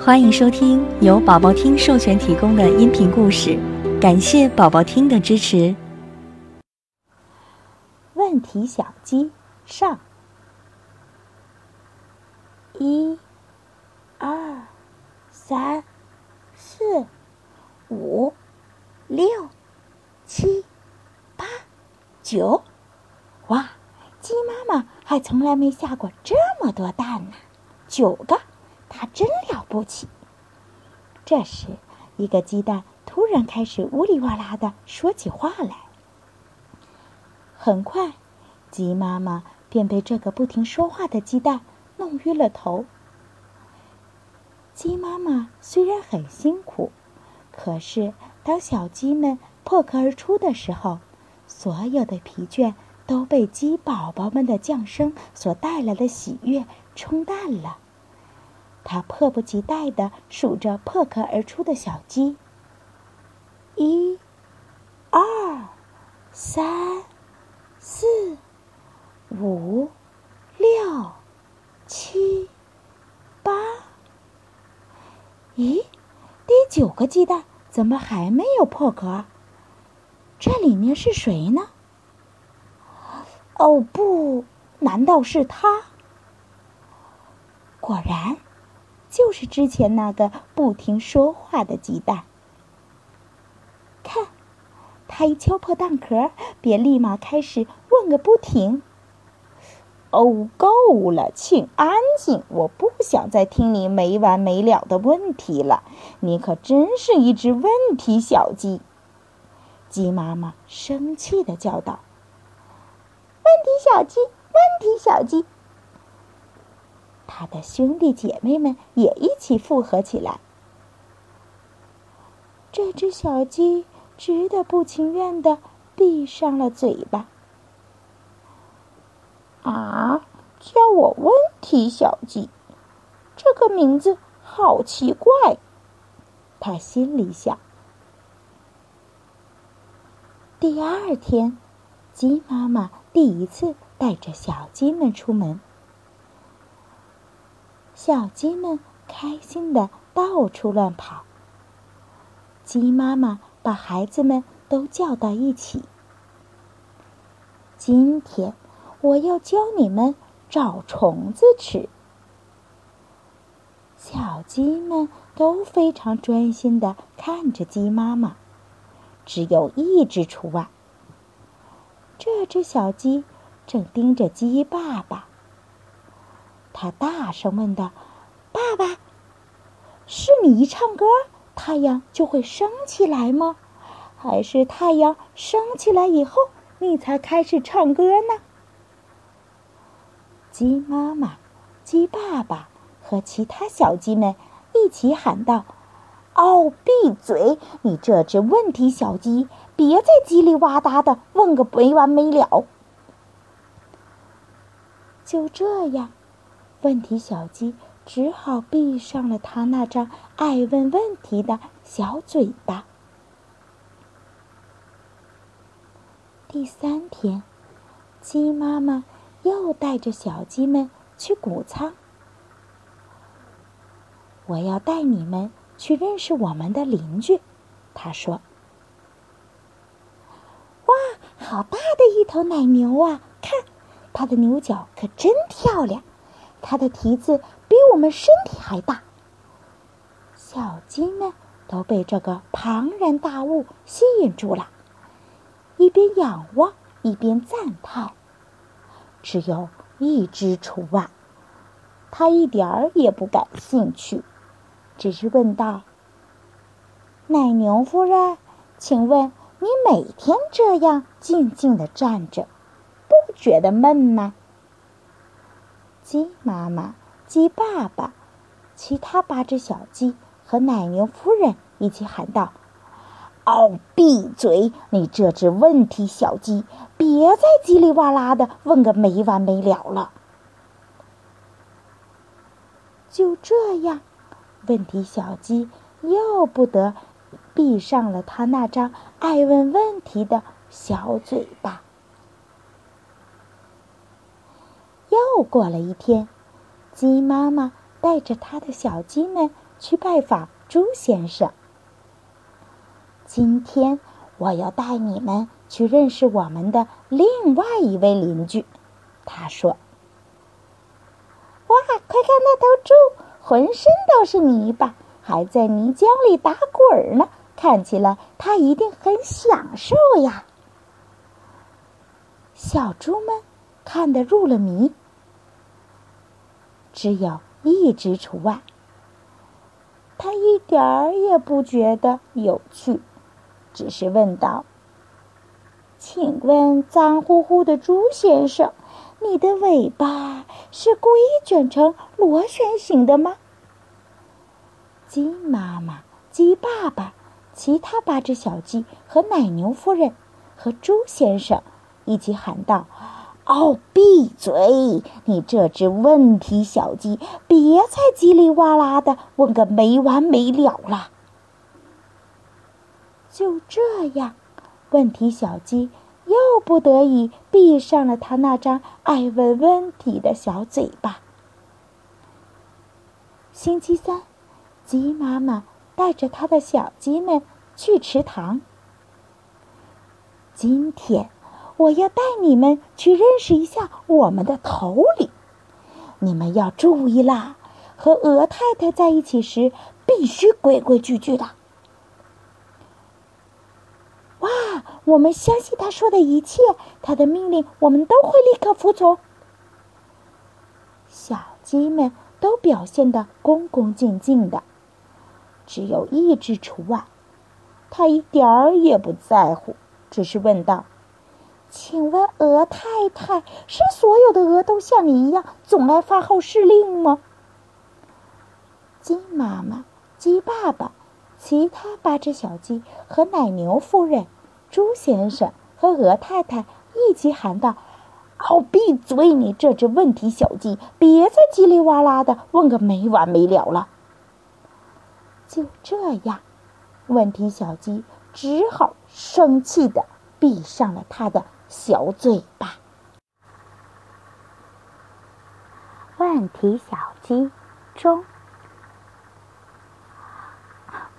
欢迎收听由宝宝听授权提供的音频故事，感谢宝宝听的支持。问题小鸡上，一、二、三、四、五、六、七、八、九，哇！鸡妈妈还从来没下过这么多蛋呢，九个。它真了不起。这时，一个鸡蛋突然开始呜里哇啦的说起话来。很快，鸡妈妈便被这个不停说话的鸡蛋弄晕了头。鸡妈妈虽然很辛苦，可是当小鸡们破壳而出的时候，所有的疲倦都被鸡宝宝们的降生所带来的喜悦冲淡了。他迫不及待地数着破壳而出的小鸡。一、二、三、四、五、六、七、八。咦，第九个鸡蛋怎么还没有破壳？这里面是谁呢？哦不，难道是他？果然。就是之前那个不停说话的鸡蛋。看，它一敲破蛋壳，便立马开始问个不停。哦，够了，请安静！我不想再听你没完没了的问题了。你可真是一只问题小鸡！鸡妈妈生气的叫道：“问题小鸡，问题小鸡。”他的兄弟姐妹们也一起附和起来。这只小鸡只得不情愿的闭上了嘴巴。啊，叫我问题小鸡，这个名字好奇怪，他心里想。第二天，鸡妈妈第一次带着小鸡们出门。小鸡们开心的到处乱跑。鸡妈妈把孩子们都叫到一起。今天我要教你们找虫子吃。小鸡们都非常专心的看着鸡妈妈，只有一只除外。这只小鸡正盯着鸡爸爸。他大声问道：“爸爸，是你一唱歌，太阳就会升起来吗？还是太阳升起来以后，你才开始唱歌呢？”鸡妈妈、鸡爸爸和其他小鸡们一起喊道：“哦，闭嘴！你这只问题小鸡，别再叽里哇哒的问个没完没了。”就这样。问题小鸡只好闭上了它那张爱问问题的小嘴巴。第三天，鸡妈妈又带着小鸡们去谷仓。我要带你们去认识我们的邻居，他说。哇，好大的一头奶牛啊！看，它的牛角可真漂亮。它的蹄子比我们身体还大。小鸡们都被这个庞然大物吸引住了，一边仰望一边赞叹。只有一只除外，它一点儿也不感兴趣，只是问道：“奶牛夫人，请问你每天这样静静的站着，不觉得闷吗？”鸡妈妈、鸡爸爸、其他八只小鸡和奶牛夫人一起喊道：“哦，闭嘴！你这只问题小鸡，别再叽里哇啦的问个没完没了了。”就这样，问题小鸡又不得闭上了它那张爱问问题的小嘴巴。又过了一天，鸡妈妈带着它的小鸡们去拜访猪先生。今天我要带你们去认识我们的另外一位邻居。他说：“哇，快看那头猪，浑身都是泥巴，还在泥浆里打滚呢。看起来它一定很享受呀。”小猪们看得入了迷，只有一只除外。他一点儿也不觉得有趣，只是问道：“请问，脏乎乎的猪先生，你的尾巴是故意卷成螺旋形的吗？”鸡妈妈、鸡爸爸、其他八只小鸡和奶牛夫人和猪先生。一起喊道：“哦，闭嘴！你这只问题小鸡，别再叽里哇啦的问个没完没了了。”就这样，问题小鸡又不得已闭上了他那张爱问问题的小嘴巴。星期三，鸡妈妈带着它的小鸡们去池塘。今天。我要带你们去认识一下我们的头领，你们要注意啦！和鹅太太在一起时，必须规规矩矩的。哇，我们相信他说的一切，他的命令我们都会立刻服从。小鸡们都表现得恭恭敬敬的，只有一只除外，他一点儿也不在乎，只是问道。请问鹅太太是所有的鹅都像你一样总爱发号施令吗？鸡妈妈、鸡爸爸、其他八只小鸡和奶牛夫人、猪先生和鹅太太一起喊道：“哦，闭嘴！你这只问题小鸡，别再叽里哇啦的问个没完没了了。”就这样，问题小鸡只好生气的闭上了它的。小嘴巴。问题小鸡中，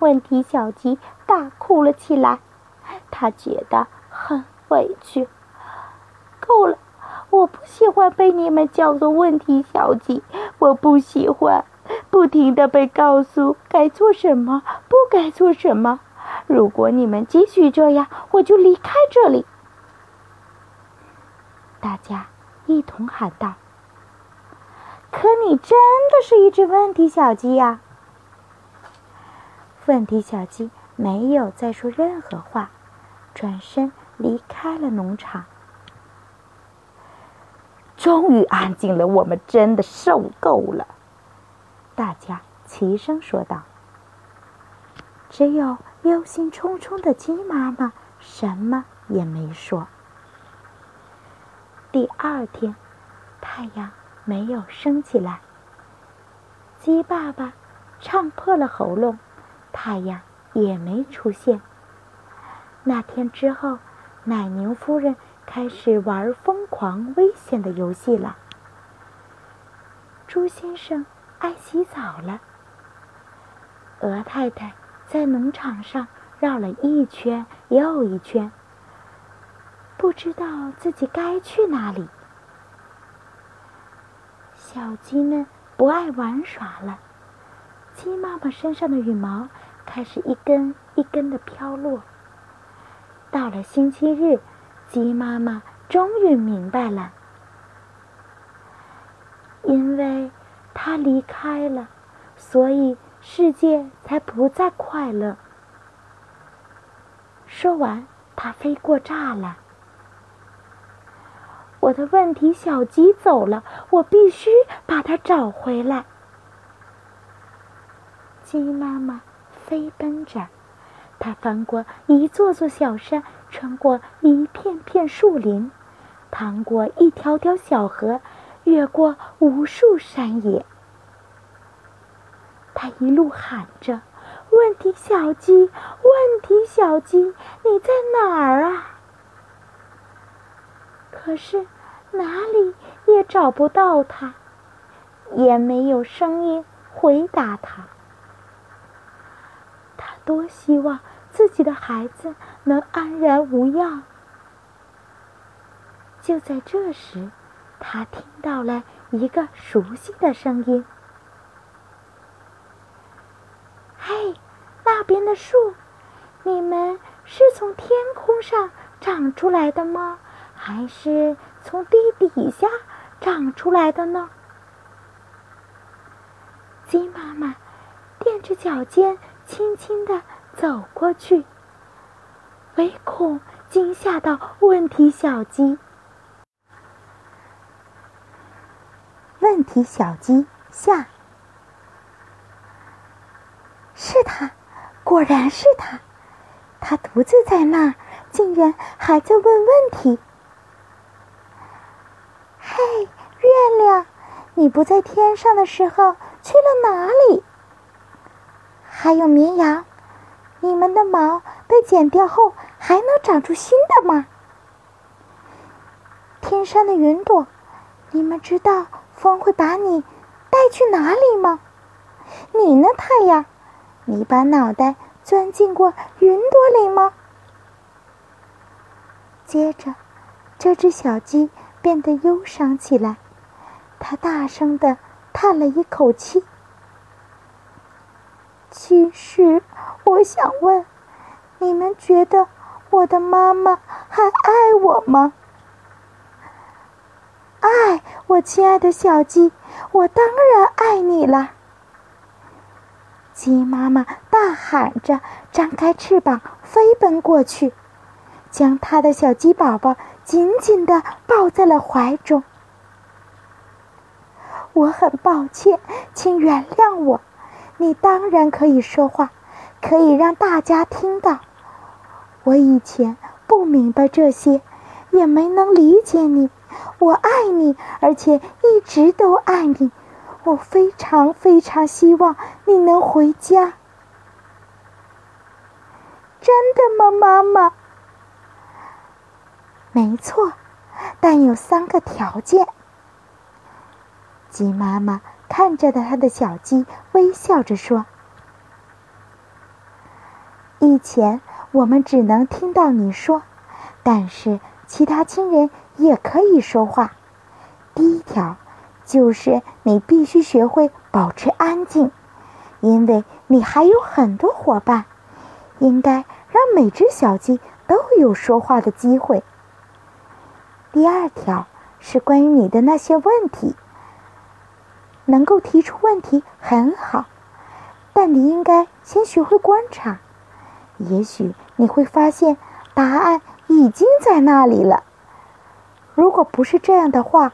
问题小鸡大哭了起来，他觉得很委屈。够了，我不喜欢被你们叫做问题小鸡，我不喜欢不停的被告诉该做什么，不该做什么。如果你们继续这样，我就离开这里。大家一同喊道：“可你真的是一只问题小鸡呀！”问题小鸡没有再说任何话，转身离开了农场。终于安静了，我们真的受够了。大家齐声说道。只有忧心忡忡的鸡妈妈什么也没说。第二天，太阳没有升起来。鸡爸爸唱破了喉咙，太阳也没出现。那天之后，奶牛夫人开始玩疯狂危险的游戏了。猪先生爱洗澡了。鹅太太在农场上绕了一圈又一圈。不知道自己该去哪里。小鸡们不爱玩耍了，鸡妈妈身上的羽毛开始一根一根的飘落。到了星期日，鸡妈妈终于明白了，因为它离开了，所以世界才不再快乐。说完，它飞过栅栏。我的问题小鸡走了，我必须把它找回来。鸡妈妈飞奔着，它翻过一座座小山，穿过一片片树林，趟过一条条小河，越过无数山野。它一路喊着：“问题小鸡，问题小鸡，你在哪儿啊？”可是哪里也找不到它，也没有声音回答他。他多希望自己的孩子能安然无恙。就在这时，他听到了一个熟悉的声音：“嘿，那边的树，你们是从天空上长出来的吗？还是从地底下长出来的呢？”鸡妈妈踮着脚尖，轻轻地走过去，唯恐惊吓到问题小鸡。问题小鸡下，是他，果然是他，他独自在那儿，竟然还在问问题。哎，月亮，你不在天上的时候去了哪里？还有绵羊，你们的毛被剪掉后还能长出新的吗？天上的云朵，你们知道？风会把你带去哪里吗？你呢，太阳？你把脑袋钻进过云朵里吗？接着，这只小鸡变得忧伤起来，它大声的叹了一口气。其实，我想问，你们觉得我的妈妈还爱我吗？爱我亲爱的小鸡，我当然爱你了。鸡妈妈大喊着，张开翅膀飞奔过去，将它的小鸡宝宝紧紧的抱在了怀中。我很抱歉，请原谅我。你当然可以说话，可以让大家听到。我以前不明白这些，也没能理解你。我爱你，而且一直都爱你。我非常非常希望你能回家。真的吗，妈妈？没错，但有三个条件。鸡妈妈看着的它的小鸡，微笑着说：“以前我们只能听到你说，但是其他亲人。”也可以说话。第一条，就是你必须学会保持安静，因为你还有很多伙伴，应该让每只小鸡都有说话的机会。第二条是关于你的那些问题，能够提出问题很好，但你应该先学会观察，也许你会发现答案已经在那里了。如果不是这样的话，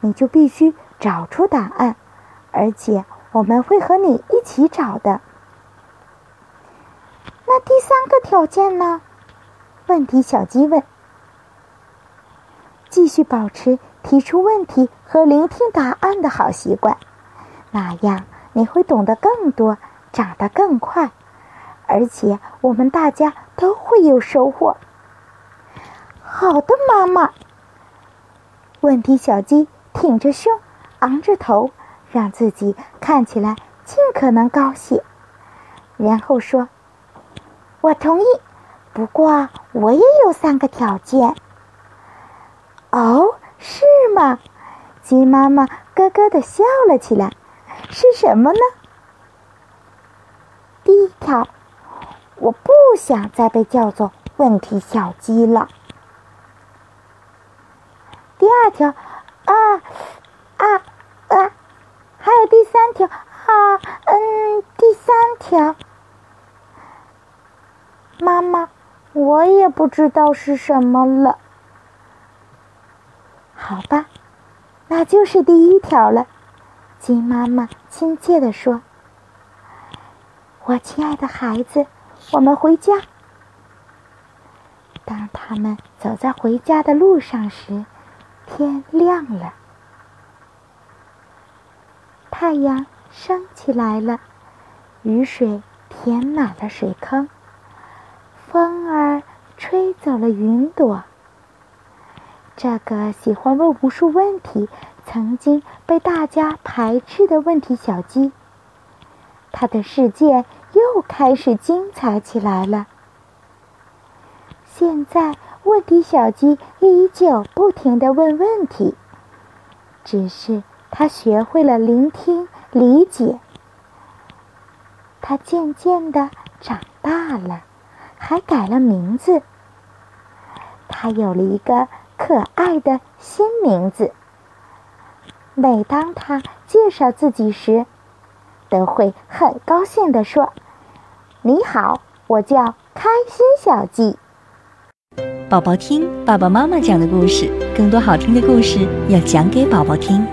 你就必须找出答案，而且我们会和你一起找的。那第三个条件呢？问题小鸡问。继续保持提出问题和聆听答案的好习惯，那样你会懂得更多，长得更快，而且我们大家都会有收获。好的，妈妈。问题小鸡挺着胸，昂着头，让自己看起来尽可能高兴，然后说：“我同意，不过我也有三个条件。”哦，是吗？鸡妈妈咯咯的笑了起来。是什么呢？第一条，我不想再被叫做问题小鸡了。第二条，啊啊啊！还有第三条，啊嗯，第三条，妈妈，我也不知道是什么了。好吧，那就是第一条了。鸡妈妈亲切地说：“我亲爱的孩子，我们回家。”当他们走在回家的路上时，天亮了，太阳升起来了，雨水填满了水坑，风儿吹走了云朵。这个喜欢问无数问题、曾经被大家排斥的问题小鸡。他的世界又开始精彩起来了。现在，问题小鸡依旧不停的问问题，只是它学会了聆听、理解。它渐渐的长大了，还改了名字。它有了一个可爱的新名字。每当他介绍自己时，都会很高兴地说：“你好，我叫开心小鸡。”宝宝听爸爸妈妈讲的故事，更多好听的故事要讲给宝宝听。